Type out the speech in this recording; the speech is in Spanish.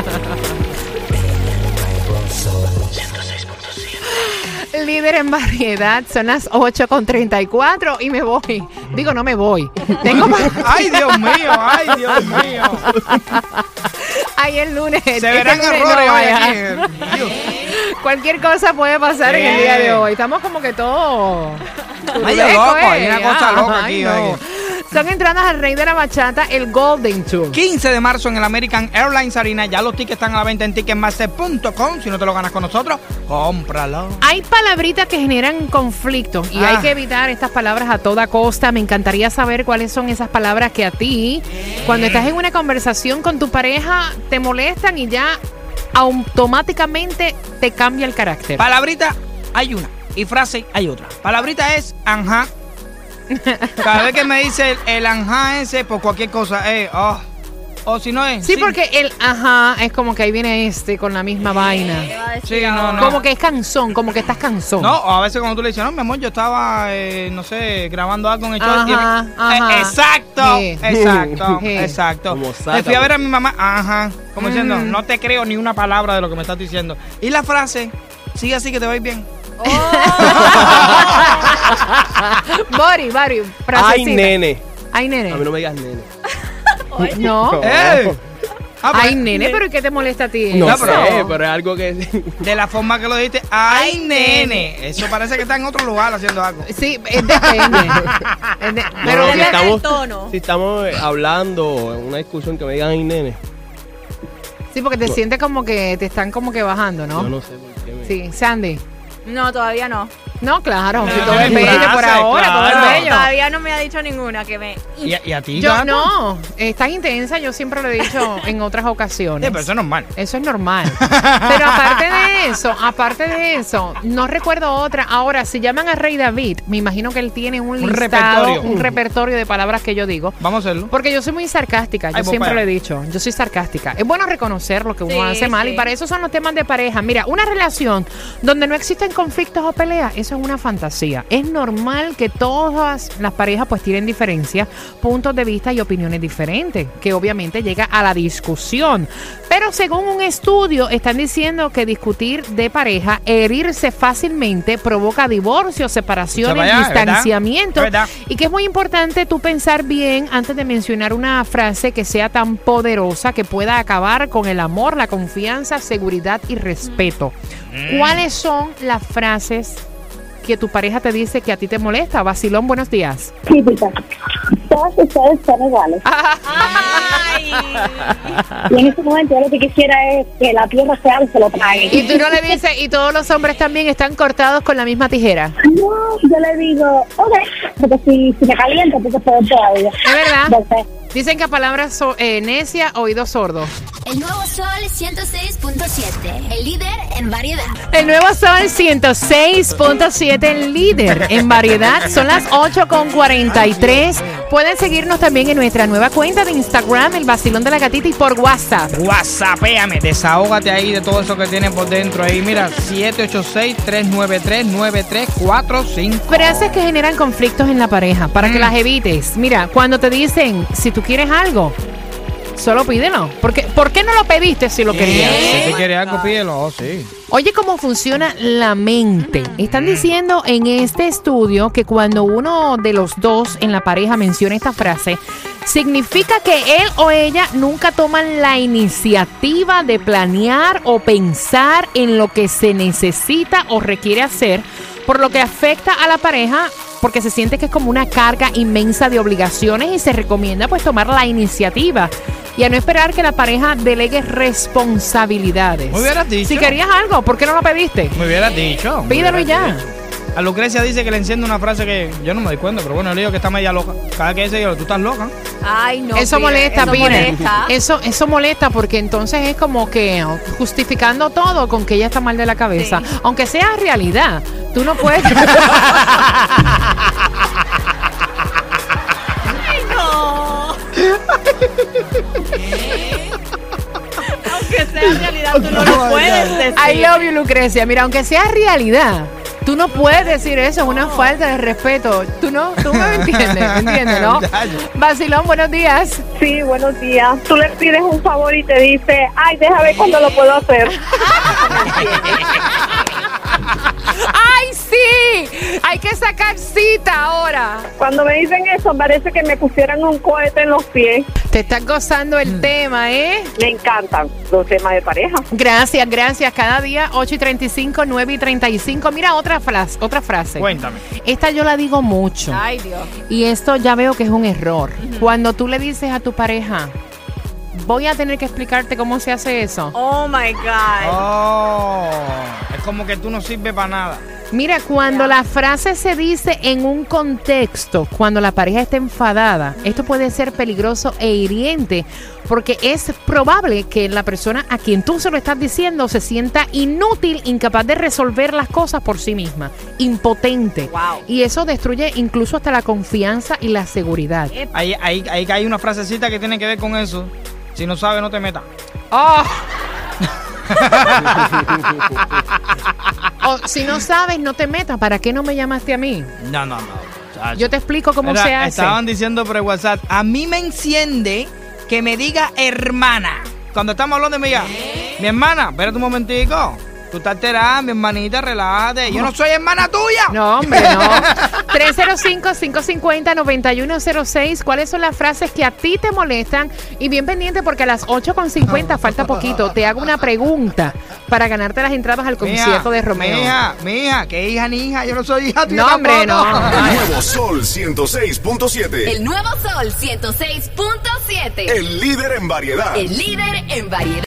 Líder en variedad, son las 8 con 34 y me voy. Digo, no me voy. Tengo más. Ay, Dios mío, ay, Dios mío. Ahí el lunes. Se este verán lunes errores no hoy vaya. aquí. Dios. Cualquier cosa puede pasar en el día de hoy. Estamos como que todo. Medio turbeco, loco, hay una cosa loca Ay, aquí, no. Son entradas al rey de la bachata, el Golden Tour. 15 de marzo en el American Airlines Arena. Ya los tickets están a la venta en ticketmaster.com. Si no te lo ganas con nosotros, cómpralo. Hay palabritas que generan conflicto y Ah. hay que evitar estas palabras a toda costa. Me encantaría saber cuáles son esas palabras que a ti, cuando estás en una conversación con tu pareja, te molestan y ya automáticamente te cambia el carácter. Palabrita hay una y frase hay otra. Palabrita es anja. Cada vez que me dice el, el anja ese por cualquier cosa, eh, oh. O si no es. Sí, porque el ajá es como que ahí viene este con la misma vaina. Sí, no, no. Como que es canzón, como que estás canzón. No, o a veces cuando tú le dices, no, mi amor, yo estaba, eh, no sé, grabando algo en el show. y- Ajá, eh, ajá. exacto, Sí. exacto, Sí. exacto. Sata, fui a ver a pues. mi mamá, ajá, como diciendo, Mm. no te creo ni una palabra de lo que me estás diciendo. Y la frase, sigue así que te va a ir bien. Bori, Bori, Ay, frasecita. nene. Ay, nene. A mí no me digas nene. No. ¡Eh! Ah, pues, Ay, nene, pero ¿y qué te molesta a ti? No No, eso? sé, pero es algo que... De la forma que lo dijiste, ay, nene. Eso parece que está en otro lugar haciendo algo. Sí, es depende. Es de- No, pero no, si estamos, si estamos eh, hablando en una discusión que me digan ay, nene. sí, porque te sientes como que te están como que bajando, Yo ¿no? no sé por qué me... Sí, Sandy. No, todavía no. No, claro, si todo es no, bello por ahora, todo claro. es bello. Todavía no me ha dicho ninguna que me. ¿Y, a- y a ti, Yo gato? no, estás intensa, yo siempre lo he dicho en otras Sí, ocasiones. pero eso es normal. Eso es normal. Pero aparte de eso, aparte de eso, no recuerdo otra. Ahora, si llaman a Rey David, me imagino que él tiene un, Un listado, repertorio. un repertorio de palabras que yo digo. Vamos a hacerlo. Porque yo soy muy sarcástica, yo Ay, pues, siempre lo he dicho, yo soy sarcástica. Es bueno reconocer lo que uno Sí, hace mal sí. y para eso son los temas de pareja. Mira, una relación donde no existen conflictos o peleas, eso es una fantasía. Es normal que todas las parejas pues tienen diferencias, puntos de vista y opiniones diferentes, que obviamente llega a la discusión. Pero según un estudio, están diciendo que discutir de pareja, herirse fácilmente, provoca divorcios, separaciones, ¿verdad? distanciamiento. ¿Verdad? Y que es muy importante tú pensar bien antes de mencionar una frase que sea tan poderosa que pueda acabar con el amor, la confianza, seguridad y respeto. Mm. ¿Cuáles son las frases que tu pareja te dice que a ti te molesta? Vacilón, buenos días. típica. Todas ustedes son iguales. Ay. Y en este momento yo lo que quisiera es que la tierra se abra y se lo trague. Y tú no le dices, y todos los hombres también están cortados con la misma tijera. No, yo le digo, ok, porque si, si me calienta, entonces puedo todavía. Es verdad. Entonces, Dicen que a palabras so- eh, necia, oídos sordos. El nuevo Sol 106.7, el líder en variedad. El nuevo Sol 106.7, el líder en variedad. Son las 8.43. Pueden seguirnos también en nuestra nueva cuenta de Instagram, el vacilón de la gatita, y por WhatsApp. Whatsappéame, desahógate ahí de todo eso que tienes por dentro ahí. Mira, 786-393-9345. Frases que generan conflictos en la pareja para que Mm. las evites. Mira, cuando te dicen, si tú quieres algo, solo pídelo. Porque, ¿Por qué no lo pediste si lo querías? Si tú quieres algo, pídelo. Oh, sí. Oye, cómo funciona la mente. Están diciendo en este estudio que cuando uno de los dos en la pareja menciona esta frase, significa que él o ella nunca toman la iniciativa de planear o pensar en lo que se necesita o requiere hacer, por lo que afecta a la pareja porque se siente que es como una carga inmensa de obligaciones y se recomienda pues tomar la iniciativa y a no esperar que la pareja delegue responsabilidades. Me hubieras dicho. Si querías algo, ¿por qué no lo pediste? Me hubieras dicho. Pídelo ya. dicho. A Lucrecia dice que le enciende una frase que yo no me doy cuenta, pero bueno, le digo que está media loca. Cada que dice yo, tú estás loca. Ay, no. eso Pire, molesta, eso Pire. molesta. Eso, eso molesta porque entonces es como que justificando todo con que ella está mal de la cabeza. Sí. Aunque sea realidad, tú no puedes. Ay, no. Aunque sea realidad, tú no lo puedes decir. I love you, Lucrecia. Mira, aunque sea realidad, tú no puedes decir eso. Es una falta de respeto. Tú no, tú me entiendes, ¿me entiendes, no? Vacilón, buenos días. Sí, buenos días. Tú le pides un favor y te dice, ay, déjame ver cuándo lo puedo hacer. Hay que sacar cita ahora. Cuando me dicen eso, parece que me pusieran un cohete en los pies. Te estás gozando el Mm. tema, ¿eh? Me encantan los temas de pareja. Gracias, gracias. Cada día 8 y 35, 9 y 35. Mira otra frase, otra frase. Cuéntame. Esta yo la digo mucho. Ay, Dios. Y esto ya veo que es un error. Cuando tú le dices a tu pareja, voy a tener que explicarte cómo se hace eso. Oh my God. Oh, es como que tú no sirves para nada. Mira, cuando la frase se dice en un contexto, cuando la pareja está enfadada, esto puede ser peligroso e hiriente, porque es probable que la persona a quien tú se lo estás diciendo se sienta inútil, incapaz de resolver las cosas por sí misma, impotente. Wow. Y eso destruye incluso hasta la confianza y la seguridad. Ahí, ahí, ahí hay una frasecita que tiene que ver con eso. Si no sabes, no te metas. ¡Oh! O, si no sabes, no te metas. ¿Para qué no me llamaste a mí? No, no, no. chacho. Yo te explico cómo se hace. Estaban diciendo por el WhatsApp, a mí me enciende que me diga hermana. Cuando estamos hablando me diga, mi hermana, espérate un momentico. Tú estás alterada, mi hermanita, relájate. Yo no soy hermana tuya. No, hombre, no. 305-550-9106. ¿Cuáles son las frases que a ti te molestan? Y bien pendiente porque a las 8.50 falta poquito. Te hago una pregunta para ganarte las entradas al concierto de Romeo. Mi hija, mi hija, que hija ni hija, yo no soy hija tuya. No, hombre, no. El nuevo Sol 106.7. El nuevo Sol 106.7. El líder en variedad. El líder en variedad.